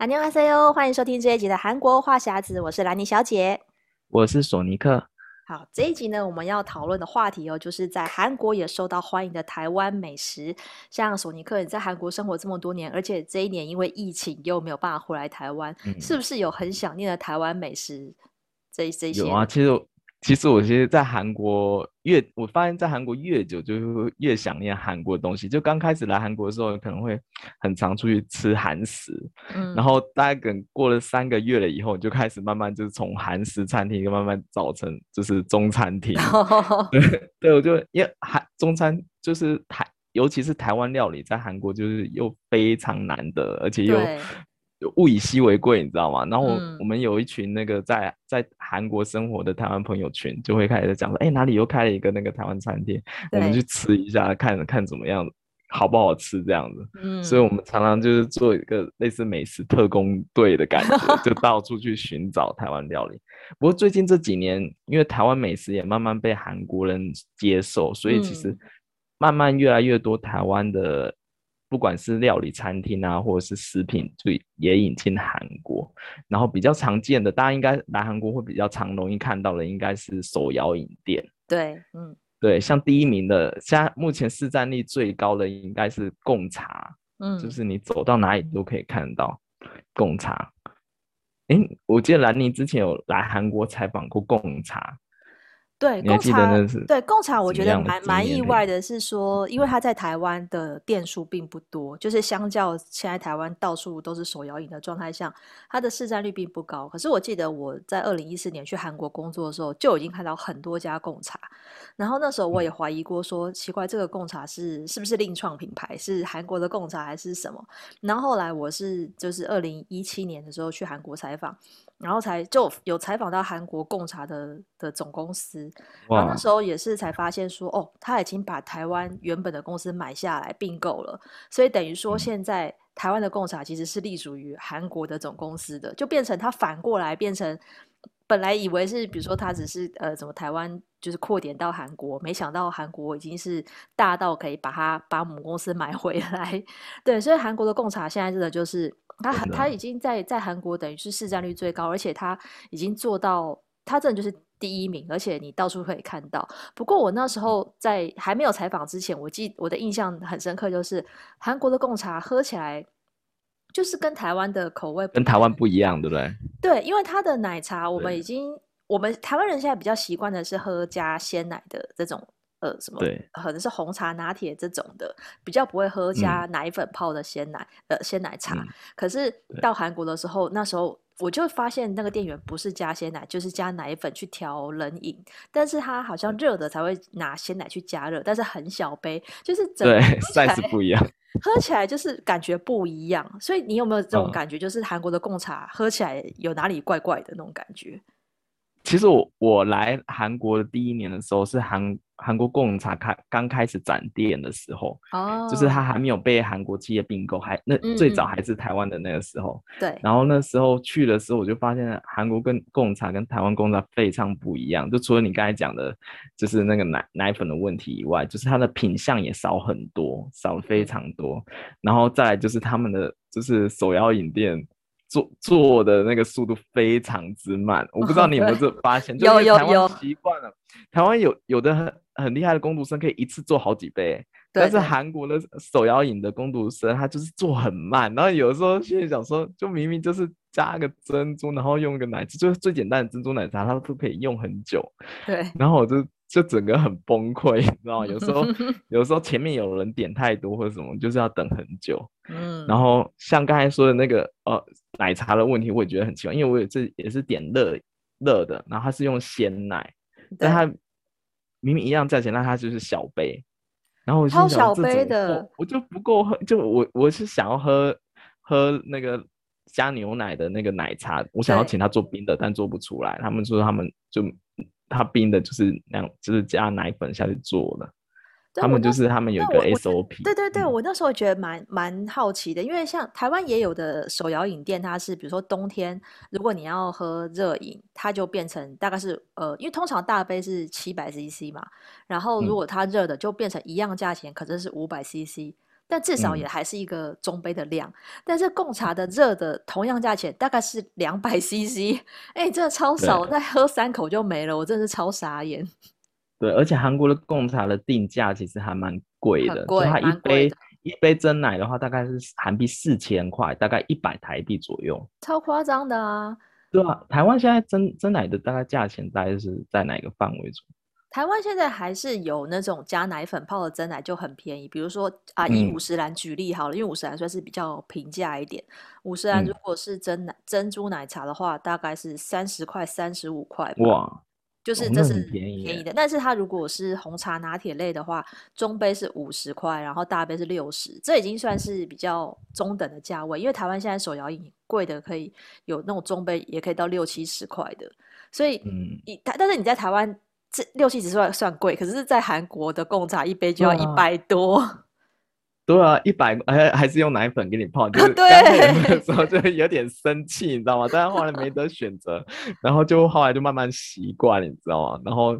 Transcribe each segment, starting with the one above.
안녕하세요，欢迎收听这一集的韩国话匣子，我是兰妮小姐，我是索尼克。好，这一集呢，我们要讨论的话题哦，就是在韩国也受到欢迎的台湾美食。像索尼克，你在韩国生活这么多年，而且这一年因为疫情又没有办法回来台湾，嗯、是不是有很想念的台湾美食？这这些有啊，其实。 其实我其实，在韩国越我发现，在韩国越久，就越想念韩国的东西。就刚开始来韩国的时候，可能会很常出去吃韩食，嗯，然后大概等过了三个月了以后，就开始慢慢就是从韩食餐厅，慢慢造成就是中餐厅。哦、对对，我就因为韩中餐就是台，尤其是台湾料理，在韩国就是又非常难得，而且又。物以稀为贵，你知道吗？然后我们有一群那个在在韩国生活的台湾朋友群，就会开始讲说，哎、欸，哪里又开了一个那个台湾餐厅，我们去吃一下，看看怎么样，好不好吃这样子。嗯，所以我们常常就是做一个类似美食特工队的感觉，就到处去寻找台湾料理。不过最近这几年，因为台湾美食也慢慢被韩国人接受，所以其实慢慢越来越多台湾的。不管是料理餐厅啊，或者是食品，就也引进韩国。然后比较常见的，大家应该来韩国会比较常容易看到的，应该是手摇饮店。对，嗯，对，像第一名的，现在目前市占率最高的应该是贡茶，嗯，就是你走到哪里都可以看到贡茶。哎，我记得兰妮之前有来韩国采访过贡茶。对，贡茶，对贡茶，我觉得蛮蛮意外的，是说，因为他在台湾的店数并不多，就是相较现在台湾到处都是手摇饮的状态下，它的市占率并不高。可是我记得我在二零一四年去韩国工作的时候，就已经看到很多家贡茶，然后那时候我也怀疑过说，说奇怪，这个贡茶是是不是另创品牌，是韩国的贡茶还是什么？然后后来我是就是二零一七年的时候去韩国采访。然后才就有采访到韩国贡茶的的总公司，然后那时候也是才发现说，哦，他已经把台湾原本的公司买下来并购了，所以等于说现在台湾的贡茶其实是隶属于韩国的总公司的，就变成他反过来变成，本来以为是比如说他只是呃怎么台湾就是扩点到韩国，没想到韩国已经是大到可以把它把母公司买 回来，对，所以韩国的贡茶现在真的就是。他他已经在在韩国等于是市占率最高，而且他已经做到，他真的就是第一名，而且你到处可以看到。不过我那时候在还没有采访之前，我记我的印象很深刻，就是韩国的贡茶喝起来就是跟台湾的口味跟台湾不一样，对不对？对，因为它的奶茶我们已经我们台湾人现在比较习惯的是喝加鲜奶的这种。呃，什么？对，可能是红茶拿铁这种的，比较不会喝加奶粉泡的鲜奶，嗯、呃，鲜奶茶。嗯、可是到韩国的时候，那时候我就发现那个店员不是加鲜奶，就是加奶粉去调冷饮。但是他好像热的才会拿鲜奶去加热，但是很小杯，就是整个对 size 不一样，喝起来就是感觉不一样。所以你有没有这种感觉？就是韩国的贡茶喝起来有哪里怪怪的那种感觉？其实我我来韩国的第一年的时候是韩。韩国贡茶开刚开始展店的时候，哦，就是它还没有被韩国企业并购，还那最早还是台湾的那个时候，对、嗯。然后那时候去的时候，我就发现韩国跟贡茶跟台湾贡茶非常不一样。就除了你刚才讲的，就是那个奶奶粉的问题以外，就是它的品相也少很多，少非常多。然后再来就是他们的就是手摇饮店。做做的那个速度非常之慢，我不知道你有没有这发现？有有有，习惯了。台湾有有的很很厉害的工读生可以一次做好几杯，但是韩国的手摇饮的工读生他就是做很慢，然后有的时候心里想说，就明明就是加个珍珠，然后用个奶，就是最简单的珍珠奶茶，它都可以用很久。对，然后我就。就整个很崩溃，你知道吗？有时候，有时候前面有人点太多或者什么，就是要等很久。嗯，然后像刚才说的那个呃奶茶的问题，我也觉得很奇怪，因为我也是也是点热热的，然后它是用鲜奶，但它明明一样价钱，那它就是小杯，然后我超小杯的，我，我就不够喝，就我我是想要喝喝那个加牛奶的那个奶茶，我想要请他做冰的，但做不出来，他们说他们就。他冰的就是那样，就是加奶粉下去做的。他们就是他们有一个 SOP。对对对，我那时候觉得蛮蛮好奇的，因为像台湾也有的手摇饮店，它是比如说冬天，如果你要喝热饮，它就变成大概是呃，因为通常大杯是七百 CC 嘛，然后如果它热的就变成一样价钱，可是是五百 CC。但至少也还是一个中杯的量。嗯、但是贡茶的热的同样价钱大概是两百 CC，哎，真的超少，再喝三口就没了，我真的是超傻眼。对，而且韩国的贡茶的定价其实还蛮贵的，贵，它一杯一杯真奶的话，大概是韩币四千块，大概一百台币左右，超夸张的啊！对啊，台湾现在真真奶的大概价钱大概是在哪个范围中？台湾现在还是有那种加奶粉泡的真奶就很便宜，比如说啊，以五十岚举例好了，嗯、因为五十岚算是比较平价一点。五十岚如果是真奶、嗯、珍珠奶茶的话，大概是三十块、三十五块。哇，就是这是便宜的。但是它如果是红茶拿铁类的话，中杯是五十块，然后大杯是六十，这已经算是比较中等的价位。因为台湾现在手摇饮贵的可以有那种中杯，也可以到六七十块的。所以，嗯，但是你在台湾。这六七十算算贵，可是，在韩国的贡茶一杯就要一百多。对啊，一百还还是用奶粉给你泡，就是刚开始的时候就有点生气，你知道吗？但是后来没得选择，然后就后来就慢慢习惯，你知道吗？然后，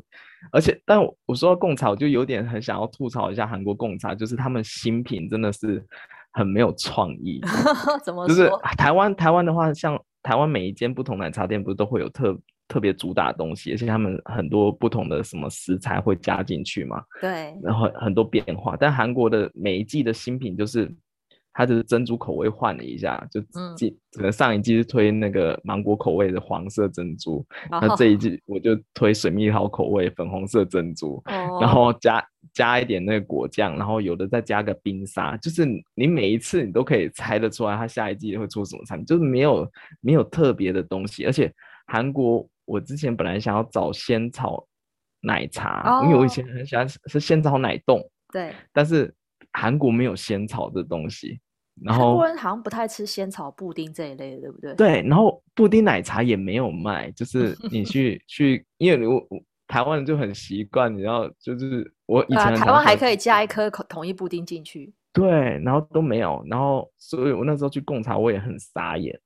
而且，但我，我说到贡茶，我就有点很想要吐槽一下韩国贡茶，就是他们新品真的是很没有创意。怎么？就是台湾台湾的话，像台湾每一间不同奶茶店，不是都会有特。特别主打的东西，而且他们很多不同的什么食材会加进去嘛，对，然后很多变化。但韩国的每一季的新品就是它的珍珠口味换了一下，就季可能上一季是推那个芒果口味的黄色珍珠，那、哦、这一季我就推水蜜桃口味粉红色珍珠，哦、然后加加一点那个果酱，然后有的再加个冰沙，就是你每一次你都可以猜得出来它下一季会出什么产品，就是没有没有特别的东西，而且韩国。我之前本来想要找仙草奶茶，oh. 因为我以前很喜欢是仙草奶冻。对，但是韩国没有仙草的东西。然后韩国人好像不太吃仙草布丁这一类的，对不对？对，然后布丁奶茶也没有卖，就是 你去去，因为我台湾人就很习惯，你知道就是我以前、啊、台湾还可以加一颗统一布丁进去。对，然后都没有，然后所以我那时候去贡茶，我也很傻眼，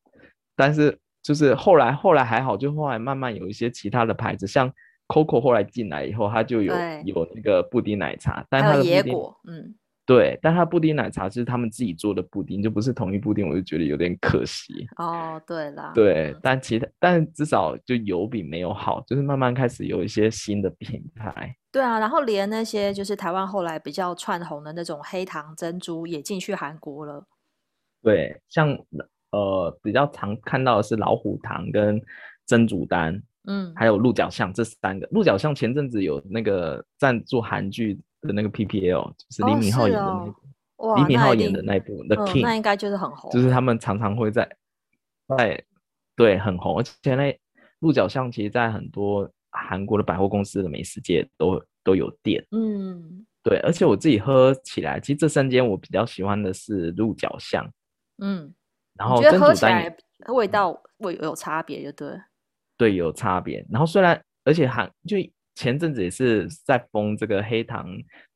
但是。就是后来，后来还好，就后来慢慢有一些其他的牌子，像 Coco 后来进来以后，它就有有那个布丁奶茶，但它的布丁，嗯，对，但它布丁奶茶是他们自己做的布丁，就不是同一布丁，我就觉得有点可惜。哦，对啦，对，嗯、但其他，但至少就有比没有好，就是慢慢开始有一些新的品牌。对啊，然后连那些就是台湾后来比较窜红的那种黑糖珍珠也进去韩国了。对，像。呃，比较常看到的是老虎堂跟珍珠丹，嗯，还有鹿角巷这三个。鹿角巷前阵子有那个赞助韩剧的那个 PPL，就是李敏镐演的那部，哦、李敏镐演的那一部《The King》，那应该就是很红。就是他们常常会在在对很红，而且那鹿角巷其实，在很多韩国的百货公司的美食街都都有店。嗯，对，而且我自己喝起来，其实这三间我比较喜欢的是鹿角巷。嗯。然后，觉得喝起来味道会有差别，就对。对，有差别。然后虽然，而且还就前阵子也是在封这个黑糖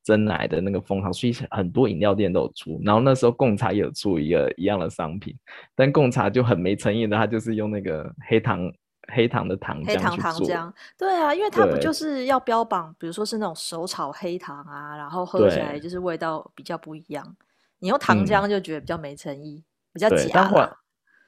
珍奶的那个封号，所以很多饮料店都有出。然后那时候贡茶也有出一个一样的商品，但贡茶就很没诚意的，他就是用那个黑糖黑糖的糖浆黑糖糖浆。对啊，因为它不就是要标榜，比如说是那种手炒黑糖啊，然后喝起来就是味道比较不一样。你用糖浆就觉得比较没诚意。嗯比较假，但后来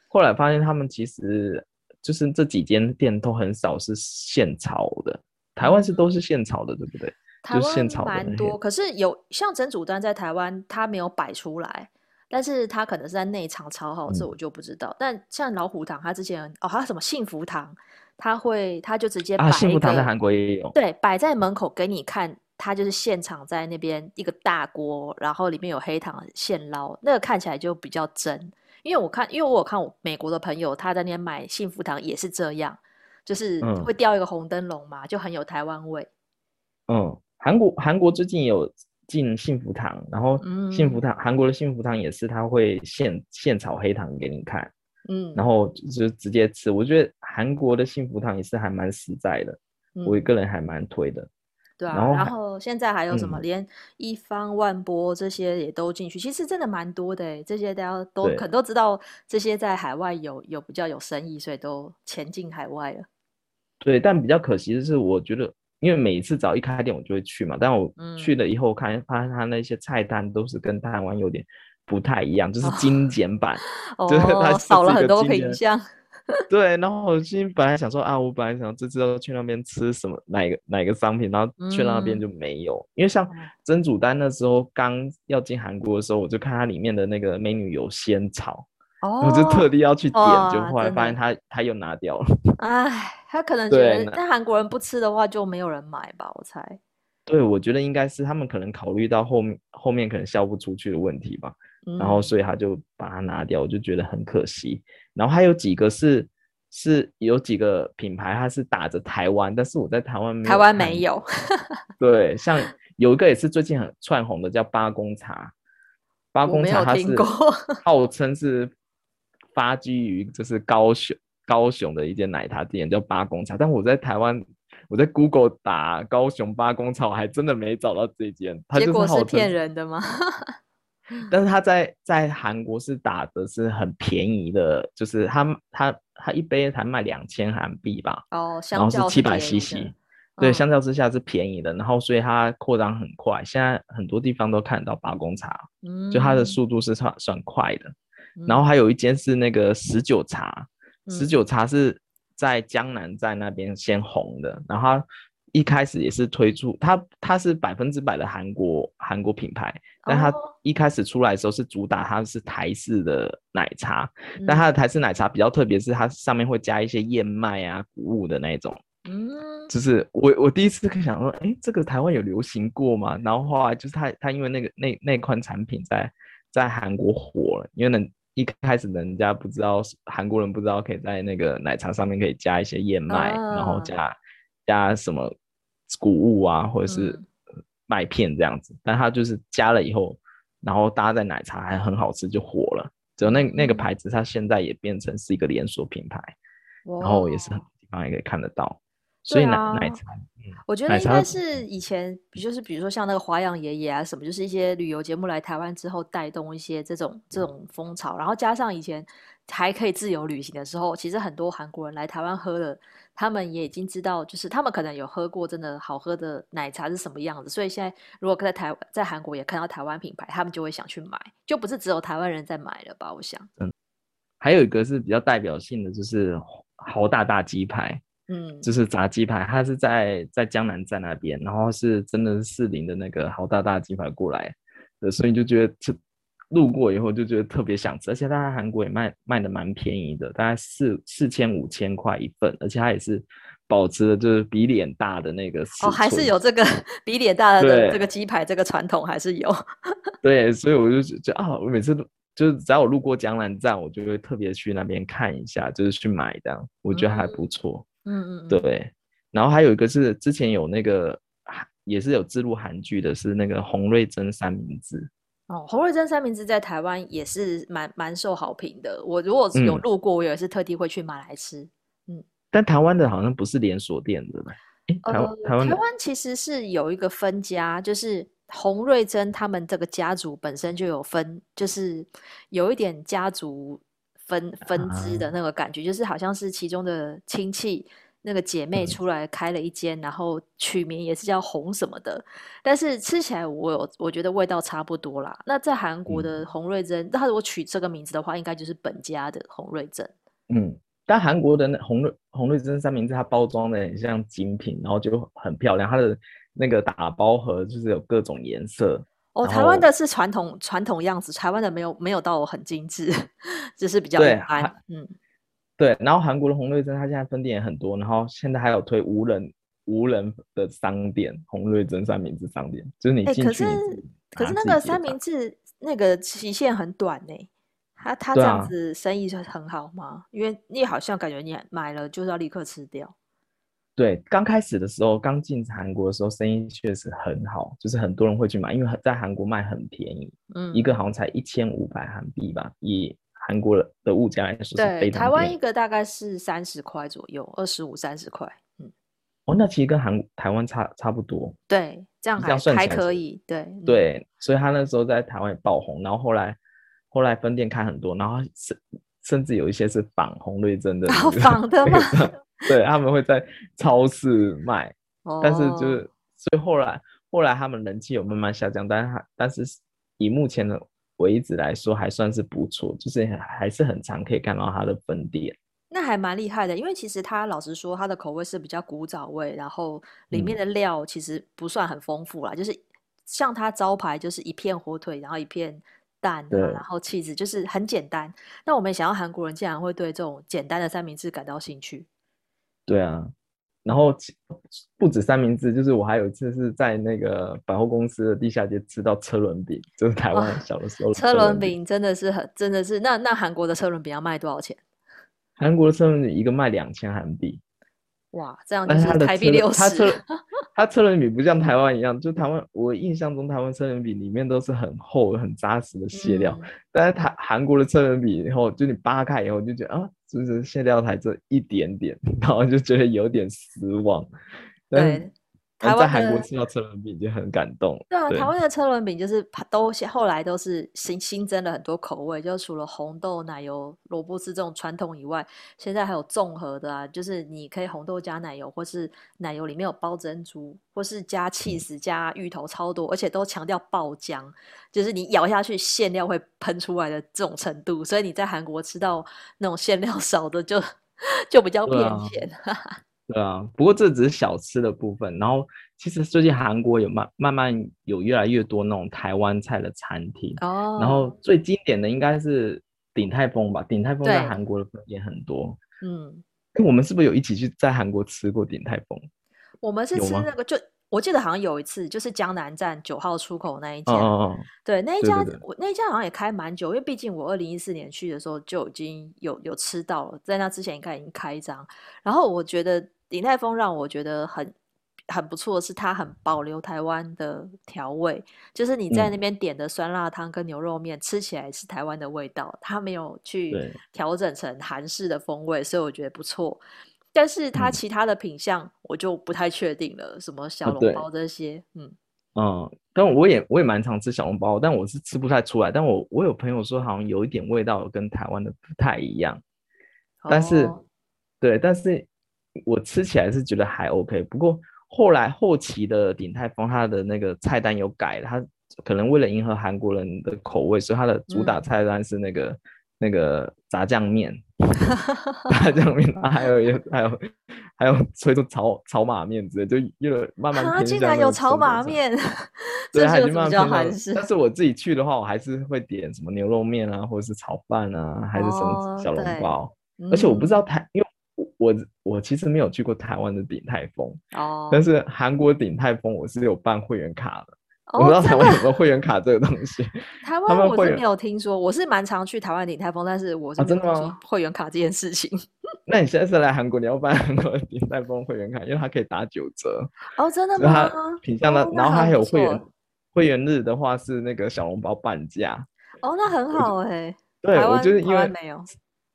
后来发现他们其实就是这几间店都很少是现炒的，台湾是都是现炒的，对不对？台湾蛮多，可是有像珍珠丹在台湾它没有摆出来，但是它可能是在内场炒好，这我就不知道。嗯、但像老虎堂，它之前哦，还有什么幸福堂，它会它就直接摆、啊、幸福堂在韩国也有，对，摆在门口给你看。它就是现场在那边一个大锅，然后里面有黑糖现捞，那个看起来就比较真。因为我看，因为我有看我美国的朋友他在那边买幸福糖也是这样，就是会吊一个红灯笼嘛，嗯、就很有台湾味。嗯，韩国韩国最近有进幸福糖，然后幸福糖韩、嗯、国的幸福糖也是他会现现炒黑糖给你看，嗯，然后就直接吃。我觉得韩国的幸福糖也是还蛮实在的，嗯、我一个人还蛮推的。对啊，然后，然后现在还有什么？嗯、连一方万波这些也都进去，其实真的蛮多的。这些大家都可能都知道，这些在海外有有比较有生意，所以都前进海外了。对，但比较可惜的是，我觉得因为每一次只要一开店我就会去嘛，但我去了以后看发现他那些菜单都是跟台湾有点不太一样，就是精简版，哦、就是它少了很多品项。对，然后我今天本来想说啊，我本来想这次要去那边吃什么哪个哪个商品，然后去那边就没有。嗯、因为像甄煮丹那时候刚要进韩国的时候，我就看它里面的那个 menu 有仙草，哦、我就特地要去点，就后来发现他他又拿掉了。哎，他可能觉得但韩国人不吃的话就没有人买吧，我猜。对，我觉得应该是他们可能考虑到后面后面可能销不出去的问题吧。然后，所以他就把它拿掉，我就觉得很可惜。然后还有几个是是有几个品牌，它是打着台湾，但是我在台湾没有。台湾没有。对，像有一个也是最近很窜红的，叫八公茶。八公茶它是号称是发基于就是高雄高雄的一间奶茶店，叫八公茶。但我在台湾，我在 Google 打高雄八公茶，我还真的没找到这间。结果是骗人的吗？但是他在在韩国是打的是很便宜的，就是他他他一杯才卖两千韩币吧，哦，然后是七百 CC，对，相较之下是便宜的，然后所以它扩张很快，现在很多地方都看得到八公茶，嗯，就它的速度是算算快的，嗯、然后还有一间是那个十九茶，十九、嗯、茶是在江南在那边先红的，然后它一开始也是推出它它是百分之百的韩国韩国品牌。但它一开始出来的时候是主打它是台式的奶茶，嗯、但它的台式奶茶比较特别，是它上面会加一些燕麦啊、谷物的那种。嗯，就是我我第一次可以想说，哎、欸，这个台湾有流行过吗？然后后来就是它它因为那个那那款产品在在韩国火了，因为呢一开始人家不知道韩国人不知道可以在那个奶茶上面可以加一些燕麦，啊、然后加加什么谷物啊，或者是、嗯。麦片这样子，但它就是加了以后，然后搭在奶茶还很好吃，就火了。只有那那个牌子，它现在也变成是一个连锁品牌，然后也是很多地方也可以看得到。所以奶、啊、奶茶，我觉得应该是以前，就是比如说像那个华阳爷爷啊什么，就是一些旅游节目来台湾之后带动一些这种这种风潮，然后加上以前还可以自由旅行的时候，其实很多韩国人来台湾喝了。他们也已经知道，就是他们可能有喝过真的好喝的奶茶是什么样子，所以现在如果在台在韩国也看到台湾品牌，他们就会想去买，就不是只有台湾人在买了吧？我想，嗯，还有一个是比较代表性的，就是豪大大鸡排，嗯，就是炸鸡排，它是在在江南站那边，然后是真的是士林的那个豪大大鸡排过来的，所以就觉得这。路过以后就觉得特别想吃，而且它在韩国也卖卖的蛮便宜的，大概四四千五千块一份，而且它也是保持的就是比脸大的那个哦，还是有这个 比脸大的这个鸡排这个传统还是有。对，所以我就觉得啊，我每次都就是只要我路过江南站，我就会特别去那边看一下，就是去买这样，我觉得还不错。嗯嗯，对。然后还有一个是之前有那个也是有置入韩剧的，是那个洪瑞珍三明治。哦，洪瑞珍三明治在台湾也是蛮蛮受好评的。我如果有路过，我也是特地会去买来吃。嗯，嗯，但台湾的好像不是连锁店的。台湾、呃、台湾台湾其实是有一个分家，就是洪瑞珍他们这个家族本身就有分，就是有一点家族分分支的那个感觉，啊、就是好像是其中的亲戚。那个姐妹出来开了一间，嗯、然后取名也是叫红什么的，但是吃起来我有我觉得味道差不多啦。那在韩国的洪瑞珍，那、如果取这个名字的话，应该就是本家的洪瑞珍。嗯，但韩国的那洪瑞红瑞珍三明治，它包装的很像精品，然后就很漂亮。它的那个打包盒就是有各种颜色。哦，台湾的是传统传统样子，台湾的没有没有到很精致，只是比较一般。嗯。对，然后韩国的红瑞珍，它现在分店也很多，然后现在还有推无人无人的商店，红瑞珍三明治商店，就是你进去。可是可是那个三明治那个期限很短呢，他他这样子生意是很好吗？啊、因为你好像感觉你买了就是要立刻吃掉。对，刚开始的时候，刚进韩国的时候，生意确实很好，就是很多人会去买，因为在韩国卖很便宜，嗯，一个好像才一千五百韩币吧，也。韩国的物价来说是非常，对，台湾一个大概是三十块左右，二十五三十块，嗯，哦，那其实跟韩台湾差差不多，对，这样还这样算还可以，对对，嗯、所以他那时候在台湾也爆红，然后后来后来分店开很多，然后甚甚至有一些是仿红瑞珍的，仿的吗？对，他们会在超市卖，哦，但是就是所以后来后来他们人气有慢慢下降，但是他但是以目前的为止来说还算是不错，就是还是很常可以看到它的分店。那还蛮厉害的，因为其实它老实说，它的口味是比较古早味，然后里面的料其实不算很丰富啦，嗯、就是像它招牌就是一片火腿，然后一片蛋，然后气质，就是很简单。那我们想要韩国人竟然会对这种简单的三明治感到兴趣。对啊，然后不止三明治，就是我还有一次是在那个百货公司的地下街吃到车轮饼，就是台湾小的时候车轮饼真的是很真的是，那那韩国的车轮饼要卖多少钱？韩国的车轮饼一个卖两千韩币，哇，这样就是台币六十。它车它车轮饼不像台湾一样，就台湾我印象中台湾车轮饼里面都是很厚很扎实的馅料，嗯、但是台韩国的车轮饼以后，就你扒开以后就觉得啊，就是卸掉台这一点点，然后就觉得有点失望。对。在韩国吃到车轮饼就很感动。对啊，台湾的车轮饼就是都后来都是新新增了很多口味，就除了红豆奶油萝卜丝这种传统以外，现在还有综合的啊，就是你可以红豆加奶油，或是奶油里面有包珍珠，或是加起司加芋头超多，而且都强调爆浆，就是你咬下去馅料会喷出来的这种程度。所以你在韩国吃到那种馅料少的就 就比较偏咸。对啊，不过这只是小吃的部分。然后其实最近韩国有慢慢慢有越来越多那种台湾菜的餐厅。哦。然后最经典的应该是鼎泰丰吧？鼎泰丰在韩国的分店很多。嗯。我们是不是有一起去在韩国吃过鼎泰丰？我们是吃那个，就我记得好像有一次，就是江南站九号出口那一家。哦，哦。对，那一家我那一家好像也开蛮久，因为毕竟我二零一四年去的时候就已经有有吃到了，在那之前应该已经开张。然后我觉得。鼎泰丰让我觉得很很不错的是，它很保留台湾的调味，就是你在那边点的酸辣汤跟牛肉面，吃起来是台湾的味道，它没有去调整成韩式的风味，所以我觉得不错。但是它其他的品相我就不太确定了，什么小笼包这些，嗯嗯，但我也我也蛮常吃小笼包，但我是吃不太出来。但我我有朋友说，好像有一点味道跟台湾的不太一样，但是、哦、对，但是。我吃起来是觉得还 OK，不过后来后期的鼎泰丰它的那个菜单有改了，它可能为了迎合韩国人的口味，所以它的主打菜单是那个、嗯、那个炸酱面，炸酱面，还有还有还有推出炒炒马面之类，就又慢慢 偏向。它竟然有炒马面，对，还是比较韩式。但是我自己去的话，我还是会点什么牛肉面啊，或者是炒饭啊，还是什么小笼包，哦、而且我不知道台，因为。我我其实没有去过台湾的鼎泰丰哦，但是韩国鼎泰丰我是有办会员卡的，哦、我不知道台湾有没有会员卡这个东西。台湾我是没有听说，我是蛮常去台湾鼎泰丰，但是我是真的吗？会员卡这件事情。啊、那你现在是来韩国，你要办韩国的鼎泰丰会员卡，因为它可以打九折哦，真的吗？品相的，然后它还有会员会员日的话是那个小笼包半价哦，那很好哎、欸。对，我就是因为没有。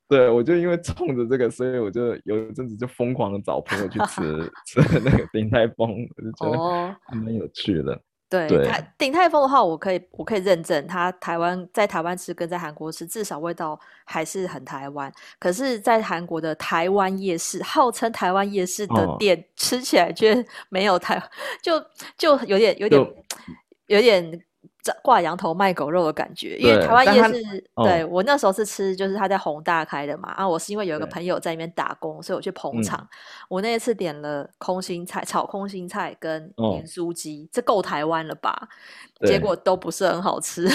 对，我就因为冲着这个，所以我就有一阵子就疯狂的找朋友去吃 吃那个鼎泰丰，我就觉得还蛮有趣的。对，鼎泰丰的话，我可以我可以认证，它台湾在台湾吃跟在韩国吃，至少味道还是很台湾。可是，在韩国的台湾夜市，号称台湾夜市的店，哦、吃起来却没有台，就就有点有点有点。挂羊头卖狗肉的感觉，因为台湾夜市，对、哦、我那时候是吃，就是他在宏大开的嘛。啊，我是因为有一个朋友在那边打工，所以我去捧场。嗯、我那一次点了空心菜，炒空心菜跟盐酥鸡，哦、这够台湾了吧？结果都不是很好吃。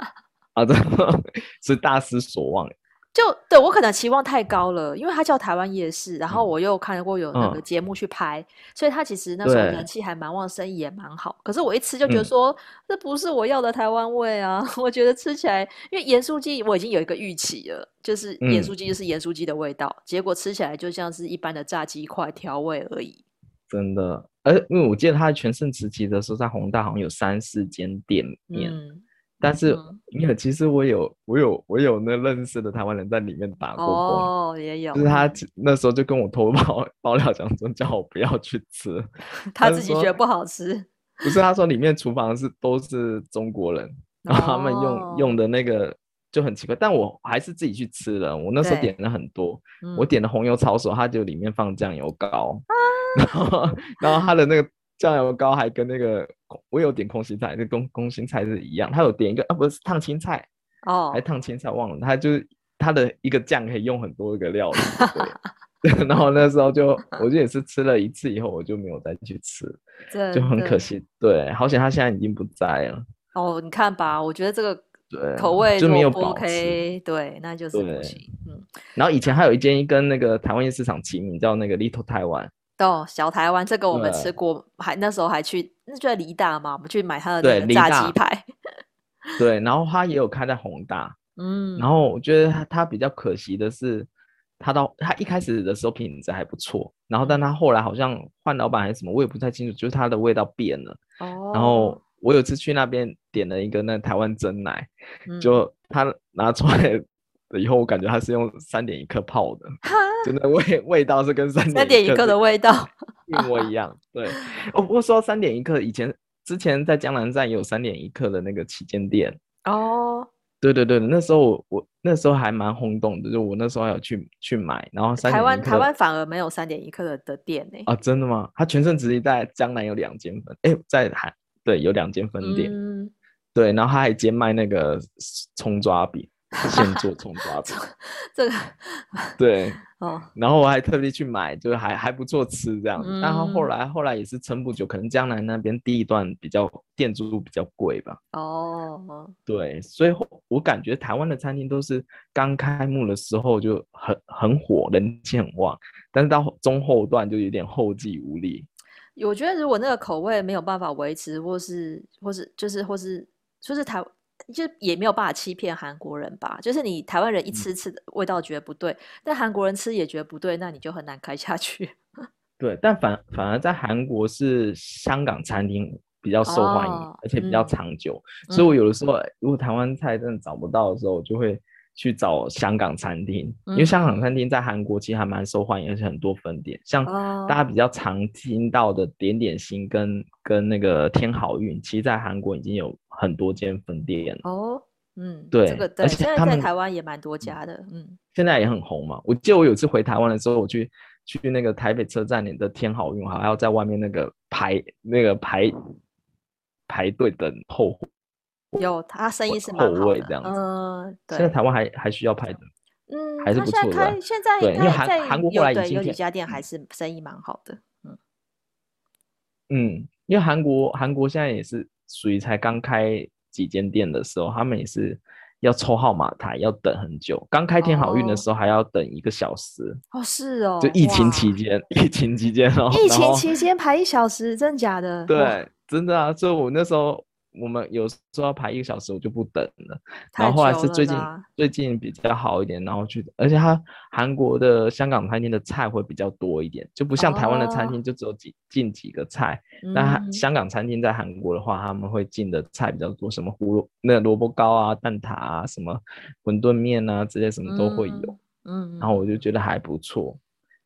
啊，对，是大失所望。就对我可能期望太高了，因为它叫台湾夜市，然后我又看过有那个节目去拍，嗯、所以它其实那时候人气还蛮旺，生意也蛮好。可是我一吃就觉得说，嗯、这不是我要的台湾味啊！我觉得吃起来，因为盐酥鸡我已经有一个预期了，就是盐酥鸡就是盐酥鸡的味道，嗯、结果吃起来就像是一般的炸鸡块调味而已。真的，而因为我记得它全盛时期的时候，在宏大好像有三四间店面。嗯但是，因为其实我有我有我有那认识的台湾人在里面打过工哦，也有，就是他那时候就跟我偷爆 爆料，讲说叫我不要去吃，他自己觉得不好吃。不是，他说里面厨房是都是中国人，然后他们用、哦、用的那个就很奇怪，但我还是自己去吃了。我那时候点了很多，对我点的红油抄手，他就里面放酱油膏，啊、然后 然后他的那个酱油膏还跟那个我有点空心菜，跟空空心菜是一样，他有点一个啊，不是烫青菜哦，还烫青菜忘了，他就是他的一个酱可以用很多个料理。对 然后那时候就，我就也是吃了一次以后，我就没有再去吃，就很可惜。对，好险他现在已经不在了。哦，你看吧，我觉得这个对口味就没有 OK，对，那就是不行。嗯。然后以前还有一间跟那个台湾市场齐名，叫那个 Little Taiwan。哦，小台湾，这个我们吃过，还那时候还去，那就在梨大嘛，我们去买他的那个炸鸡排。对，然后他也有开在宏大。嗯。然后我觉得他他比较可惜的是。他到他一开始的时候品质还不错，然后但他后来好像换老板还是什么，我也不太清楚，就是他的味道变了。哦。然后我有次去那边点了一个那台湾蒸奶，嗯、就他拿出来了以后，我感觉他是用三点一克泡的，哈就那味味道是跟三点三点一刻的味道一模一样。对。我，不过说三点一刻，以前之前在江南站也有三点一刻的那个旗舰店。哦。对对对，那时候我我那时候还蛮轰动的，就我那时候还有去去买，然后台湾台湾反而没有三点一克的的店呢。啊，真的吗？它全盛直营在江南有两间分，哎，在海对有两间分店，嗯、对，然后他还兼卖那个葱抓饼。现做葱抓饼，这个对哦，然后我还特地去买，就是还还不错吃这样子。然后、嗯、后来后来也是撑不久，可能江南那边地段比较店租比较贵吧。哦，对，所以我感觉台湾的餐厅都是刚开幕的时候就很很火，人气很旺，但是到中后段就有点后继无力。我觉得如果那个口味没有办法维持，或是或是就是或是就是台。就也没有办法欺骗韩国人吧，就是你台湾人一吃吃的味道觉得不对，嗯、但韩国人吃也觉得不对，那你就很难开下去。对，但反反而在韩国是香港餐厅比较受欢迎，哦、而且比较长久，嗯、所以我有的时候如果台湾菜真的找不到的时候，我就会。去找香港餐厅，因为香港餐厅在韩国其实还蛮受欢迎，而且很多分店。像大家比较常听到的点点心跟跟那个天好运，其实在韩国已经有很多间分店。哦，嗯，对，这个对，而且他们现在在台湾也蛮多家的，嗯，现在也很红嘛。我记得我有次回台湾的时候，我去去那个台北车站里的天好运，还要在外面那个排那个排排队等候。有，他生意是蛮好的，这样子。嗯，对。现在台湾还还需要排的，嗯，还是不错的。现在对，因为韩韩国后来已经有几家店还是生意蛮好的，嗯嗯，因为韩国韩国现在也是属于才刚开几间店的时候，他们也是要抽号码牌，要等很久。刚开天好运的时候还要等一个小时。哦，是哦，就疫情期间，疫情期间哦，疫情期间排一小时，真假的？对，真的啊，所以我那时候。我们有时候要排一个小时，我就不等了。然后后来是最近最近比较好一点，然后去，而且它韩国的香港餐厅的菜会比较多一点，就不像台湾的餐厅就只有几进几个菜。那、哦、香港餐厅在韩国的话，他们会进的菜比较多，什么胡萝那萝卜糕啊、蛋挞啊、什么馄饨面啊这些什么都会有。嗯，然后我就觉得还不错。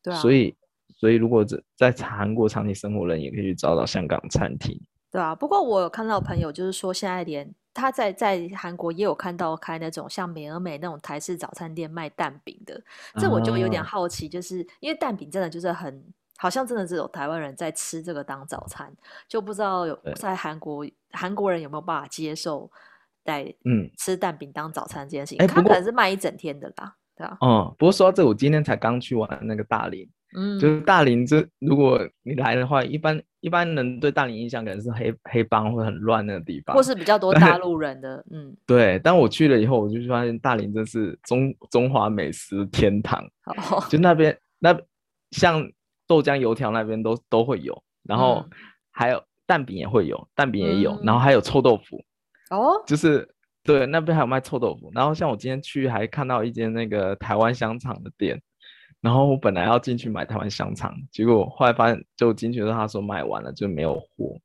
对、啊，所以所以如果在在韩国长期生活的人，也可以去找找香港餐厅。对啊，不过我有看到朋友，就是说现在连他在在韩国也有看到开那种像美而美那种台式早餐店卖蛋饼的，这我就有点好奇，就是因为蛋饼真的就是很好像真的只有台湾人在吃这个当早餐，就不知道有在韩国韩国人有没有办法接受在嗯吃蛋饼当早餐这件事情，他可能是卖一整天的啦，对啊。嗯，不过说到这，我今天才刚去完那个大林。嗯，就是大林这，如果你来的话，一般一般人对大林印象可能是黑黑帮会很乱那个地方，或是比较多大陆人的。嗯，对。但我去了以后，我就发现大林真是中中华美食天堂。哦，就那边那像豆浆油条那边都都会有，然后还有蛋饼也会有，蛋饼也有，嗯、然后还有臭豆腐。哦，就是对，那边还有卖臭豆腐。然后像我今天去还看到一间那个台湾香肠的店。然后我本来要进去买台湾香肠，结果后来发现就进去的时候他说卖完了，就没有货。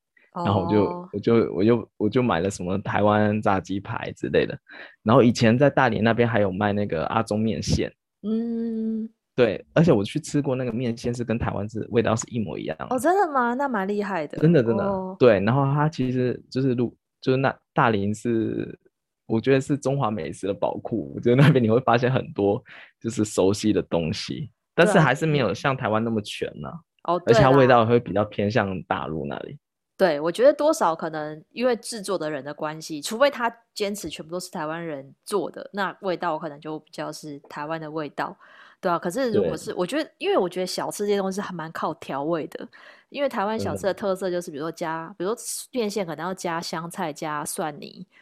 然后我就、oh. 我就我就我就买了什么台湾炸鸡排之类的。然后以前在大连那边还有卖那个阿中面线，嗯，mm. 对，而且我去吃过那个面线是跟台湾是味道是一模一样的。哦，oh, 真的吗？那蛮厉害的。真的真的，oh. 对。然后它其实就是路就是那大连是。我觉得是中华美食的宝库，我觉得那边你会发现很多就是熟悉的东西，但是还是没有像台湾那么全呢、啊。哦，而且它味道会比较偏向大陆那里。对，我觉得多少可能因为制作的人的关系，除非他坚持全部都是台湾人做的，那味道可能就比较是台湾的味道，对啊。可是如果是我觉得，因为我觉得小吃这些东西还蛮靠调味的，因为台湾小吃的特色就是，比如说加，嗯、比如说面线可能要加香菜、加蒜泥，嗯，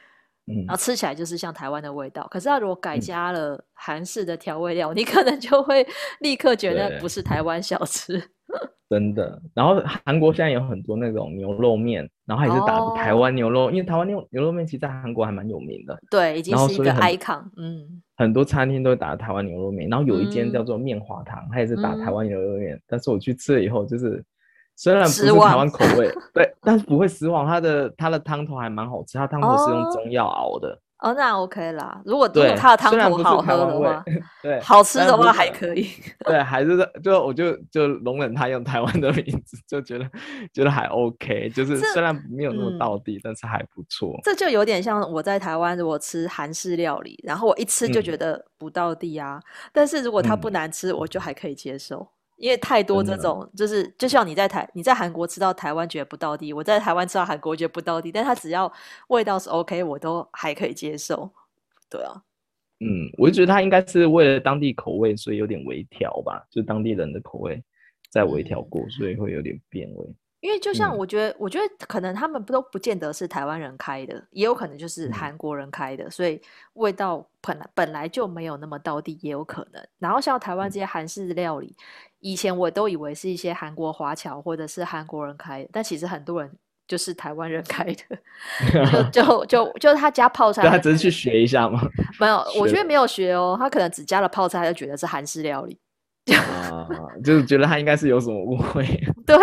然后吃起来就是像台湾的味道。可是他如果改加了韩式的调味料，嗯，你可能就会立刻觉得不是台湾小吃。真的，然后韩国现在有很多那种牛肉面，然后还是打台湾牛肉，哦、因为台湾牛牛肉面其实在韩国还蛮有名的，对，已经是一个 icon，嗯，很多餐厅都会打台湾牛肉面，然后有一间叫做面华堂，它也是打台湾牛肉面，嗯，但是我去吃了以后，就是虽然不是台湾口味，对，但是不会失望，它的它的汤头还蛮好吃，它汤头是用中药熬的。哦哦，那 OK 啦。如果如果它的汤头好喝的话，对，好吃的话还可以。对，还是就我就就容忍他用台湾的名字，就觉得觉得还 OK。就是虽然没有那么到地，嗯，但是还不错。这就有点像我在台湾，如果吃韩式料理，然后我一吃就觉得不到地啊，嗯。但是如果它不难吃，我就还可以接受。因为太多这种，就是就像你在台你在韩国吃到台湾觉得不到地，我在台湾吃到韩国觉得不到地，但它只要味道是 OK，我都还可以接受。对啊，嗯，我就觉得它应该是为了当地口味，所以有点微调吧，就当地人的口味再微调过，所以会有点变味。因为就像我觉得，嗯、我觉得可能他们都不见得是台湾人开的，也有可能就是韩国人开的，嗯、所以味道本来本来就没有那么到地，也有可能。然后像台湾这些韩式料理，嗯，以前我都以为是一些韩国华侨或者是韩国人开的，但其实很多人就是台湾人开的，就就就就他加泡 菜，他只是去学一下吗？没有，我觉得没有学哦，他可能只加了泡菜，他就觉得是韩式料理。啊，就是觉得他应该是有什么误会。对，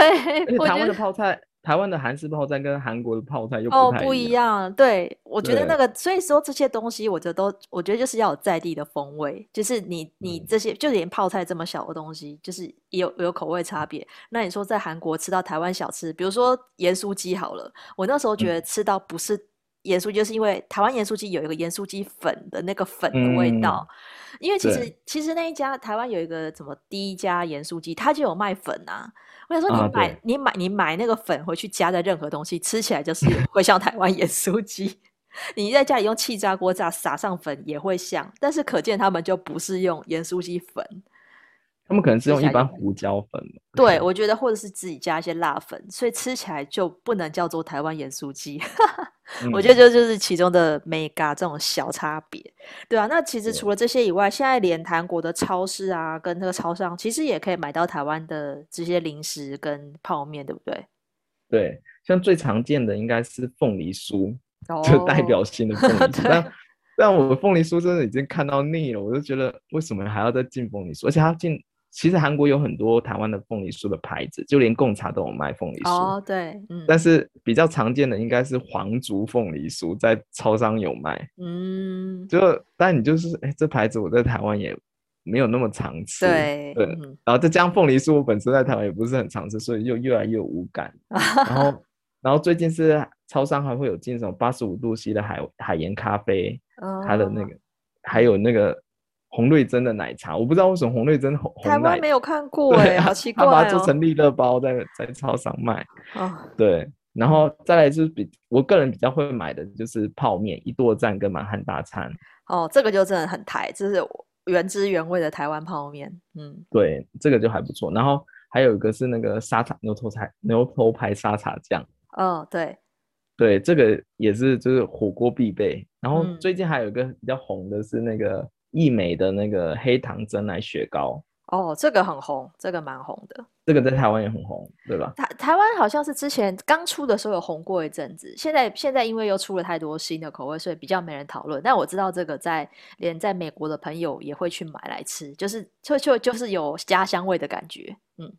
台湾的泡菜，台湾的韩式泡菜跟韩国的泡菜又不哦不一样。对，我觉得那个，所以说这些东西，我觉得都，我觉得就是要有在地的风味。就是你你这些，就连泡菜这么小的东西，就是也有有口味差别。那你说在韩国吃到台湾小吃，比如说盐酥鸡好了，我那时候觉得吃到不是盐酥，就是因为台湾盐酥鸡有一个盐酥鸡粉的那个粉的味道。嗯因为其实其实那一家台湾有一个什么第一家盐酥鸡，它就有卖粉啊。我想说你买、啊、你买你买那个粉回去加在任何东西，吃起来就是 会像台湾盐酥鸡。你在家里用气炸锅炸撒上粉也会像，但是可见他们就不是用盐酥鸡粉，他们可能是用一般胡椒粉。对，我觉得或者是自己加一些辣粉，所以吃起来就不能叫做台湾盐酥鸡。我觉得这就是其中的 mega 这种小差别，对啊。那其实除了这些以外，现在连韩国的超市啊，跟那个超商，其实也可以买到台湾的这些零食跟泡面，对不对？对，像最常见的应该是凤梨酥，就、oh. 代表性的凤梨酥。但但我凤梨酥真的已经看到腻了，我就觉得为什么还要再进凤梨酥？而且它进。其实韩国有很多台湾的凤梨酥的牌子，就连贡茶都有卖凤梨酥。哦，对，嗯。但是比较常见的应该是皇族凤梨酥，在超商有卖。嗯。就但你就是，哎，这牌子我在台湾也没有那么常吃。对。对。嗯、然后再加上凤梨酥，我本身在台湾也不是很常吃，所以就越来越无感。然后，然后最近是超商还会有进什么八十五度 C 的海海盐咖啡，哦、它的那个还有那个。洪瑞珍的奶茶，我不知道为什么洪瑞珍红台湾没有看 过哎、欸，好奇怪、哦、他把它做成利乐包在，在在超商卖。哦，对，然后再来就是比我个人比较会买的就是泡面，一多赞跟满汉大餐。哦，这个就真的很台，这是原汁原味的台湾泡面。嗯，对，这个就还不错。然后还有一个是那个沙茶牛头菜牛头牌沙茶酱。哦，对，对，这个也是就是火锅必备。然后最近还有一个比较红的是那个。嗯义美的那个黑糖珍奶雪糕哦，这个很红，这个蛮红的。这个在台湾也很红，对吧？台台湾好像是之前刚出的时候有红过一阵子，现在现在因为又出了太多新的口味，所以比较没人讨论。但我知道这个在连在美国的朋友也会去买来吃，就是就就就是有家乡味的感觉。嗯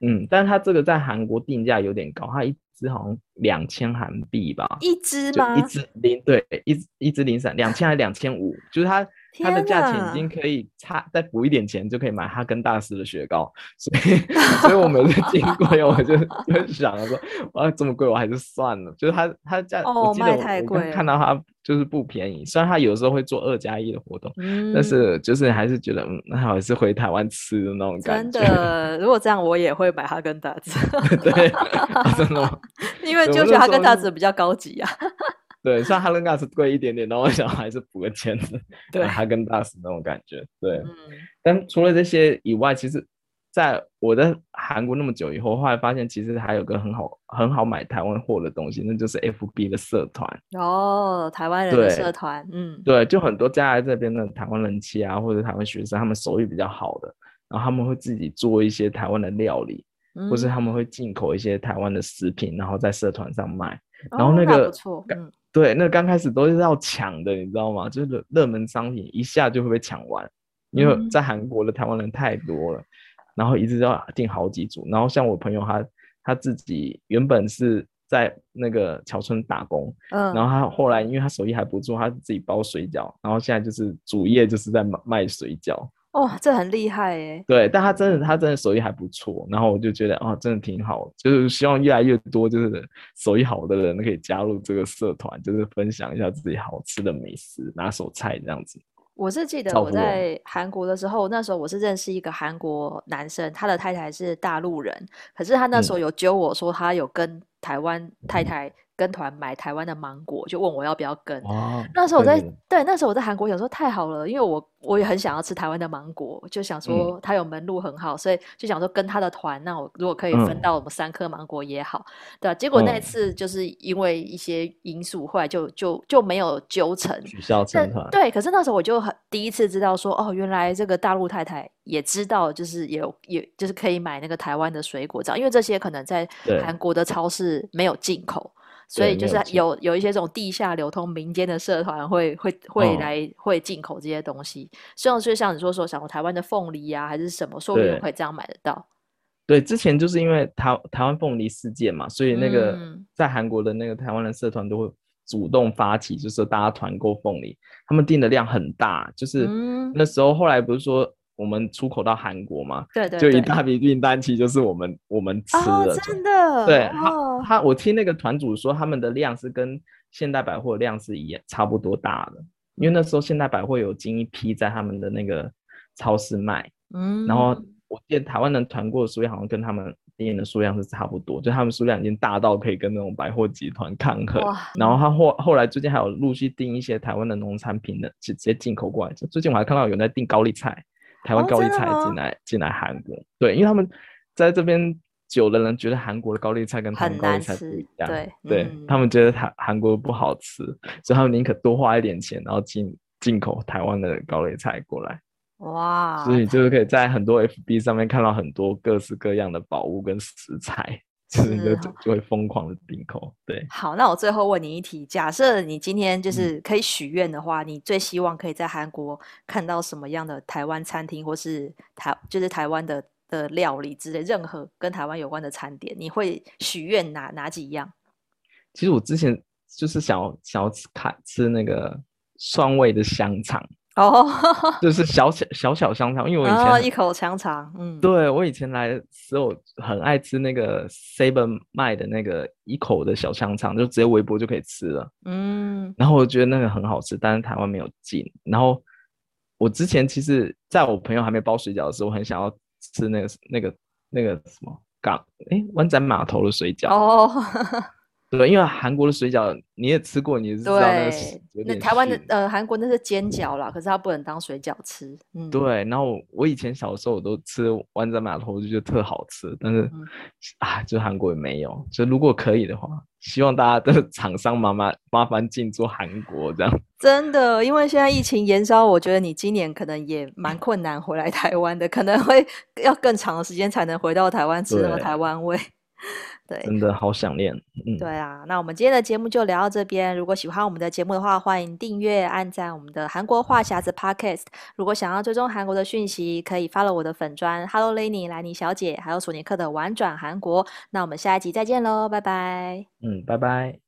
嗯，但是它这个在韩国定价有点高，它一支好像两千韩币吧？一支吗？一支零对一一支零散两千还是两千五？就是它。它的价钱已经可以差再补一点钱就可以买哈根达斯的雪糕，所以 所以我每次经过 我就就想说，哇，这么贵我还是算了。就是它它价，哦、卖太贵看到它就是不便宜，虽然它有时候会做二加一的活动，嗯，但是就是还是觉得嗯，那还是回台湾吃的那种感觉。真的，如果这样我也会买哈根达斯。对，真的吗？因为就觉得哈根达斯比较高级啊。对，虽然哈根达斯贵一点点，但我想还是补个钱的。对，哈根达斯那种感觉。对、嗯，但除了这些以外，其实在我在韩国那么久以后，后来发现其实还有个很好很好买台湾货的东西，那就是 FB 的社团。哦，台湾人的社团，嗯，对，就很多家来这边的台湾人妻啊，或者台湾学生，他们手艺比较好的，然后他们会自己做一些台湾的料理，嗯、或是他们会进口一些台湾的食品，然后在社团上卖。然后那个，哦、不错，嗯。对，那刚开始都是要抢的，你知道吗？就是热门商品一下就会被抢完，因为在韩国的台湾人太多了，嗯、然后一直要订好几组。然后像我朋友他他自己原本是在那个桥村打工，嗯，然后他后来因为他手艺还不错，他自己包水饺，然后现在就是主业就是在卖水饺。哇、哦，这很厉害耶！对，但他真的，他真的手艺还不错。然后我就觉得，哦，真的挺好。就是希望越来越多，就是手艺好的人可以加入这个社团，就是分享一下自己好吃的美食、拿手菜这样子。我是记得我在韩国的时候，那时候我是认识一个韩国男生，他的太太是大陆人，可是他那时候有揪我说，他有跟台湾太太。跟团买台湾的芒果，就问我要不要跟。那时候我在对，对，那时候我在韩国，想说太好了，因为我我也很想要吃台湾的芒果，就想说他有门路很好，嗯、所以就想说跟他的团，那我如果可以分到我们三颗芒果也好，嗯、对、啊、结果那一次就是因为一些因素，后来就就就没有纠成，取消成团。对，可是那时候我就很第一次知道说，哦，原来这个大陆太太也知道，就是也有也就是可以买那个台湾的水果，这样，因为这些可能在韩国的超市没有进口。所以就是有有一些这种地下流通、民间的社团会会会来、哦、会进口这些东西，虽然就像你说说，想台湾的凤梨啊，还是什么，说不定可以这样买得到。对，之前就是因为台台湾凤梨事件嘛，所以那个在韩国的那个台湾的社团都会主动发起，就是说大家团购凤梨，他们订的量很大，就是那时候后来不是说。我们出口到韩国嘛，对对，对，就一大笔订单，其实就是我们我们吃的，哦、真的。对、哦、他他，我听那个团主说，他们的量是跟现代百货量是一样差不多大的，因为那时候现代百货有进一批在他们的那个超市卖，嗯，然后我记得台湾的团购的数量好像跟他们店的数量是差不多，就他们数量已经大到可以跟那种百货集团抗衡。然后他后后来最近还有陆续订一些台湾的农产品的，直接进口过来。最近我还看到有人在订高丽菜。台湾高丽菜进来进、哦、来韩国，对，因为他们在这边久的人觉得韩国的高丽菜跟台湾高丽菜不一样，对，对、嗯、他们觉得韩韩国不好吃，所以他们宁可多花一点钱，然后进进口台湾的高丽菜过来。哇，所以就是可以在很多 FB 上面看到很多各式各样的宝物跟食材。是就就会疯狂的订购，对。好，那我最后问你一题：假设你今天就是可以许愿的话，嗯，你最希望可以在韩国看到什么样的台湾餐厅，或是台就是台湾的的料理之类，任何跟台湾有关的餐点，你会许愿哪哪几样？其实我之前就是想要想要吃看吃那个蒜味的香肠。哦、oh, 就是小小小小香肠，因为我以前、oh, 一口香肠，嗯，对我以前来的时候很爱吃那个 Seven 卖的那个一口的小香肠，就直接微波就可以吃了，嗯，然后我觉得那个很好吃，但是台湾没有进。然后我之前其实在我朋友还没包水饺的时候，我很想要吃那个那个那个什么港哎湾仔码头的水饺。哦。Oh. 对，因为韩国的水饺你也吃过，你也知道那个是那台湾的呃韩国那是煎饺啦，可是它不能当水饺吃。嗯，对。然后我以前小时候我都吃湾仔码头，我就觉得特好吃，但是、嗯、啊，就韩国也没有。就如果可以的话，希望大家的 厂商麻麻麻烦进驻韩国这样。真的，因为现在疫情延烧，我觉得你今年可能也蛮困难回来台湾的，可能会 要更长的时间才能回到台湾吃那个台湾味。对，真的好想念。嗯，对啊，那我们今天的节目就聊到这边。如果喜欢我们的节目的话，欢迎订阅、按赞我们的韩国话匣子 Podcast。如果想要追踪韩国的讯息，可以 follow 我的粉砖 Hello Lenny 莱尼小姐，还有索尼克的玩转韩国。那我们下一集再见喽，拜拜。嗯，拜拜。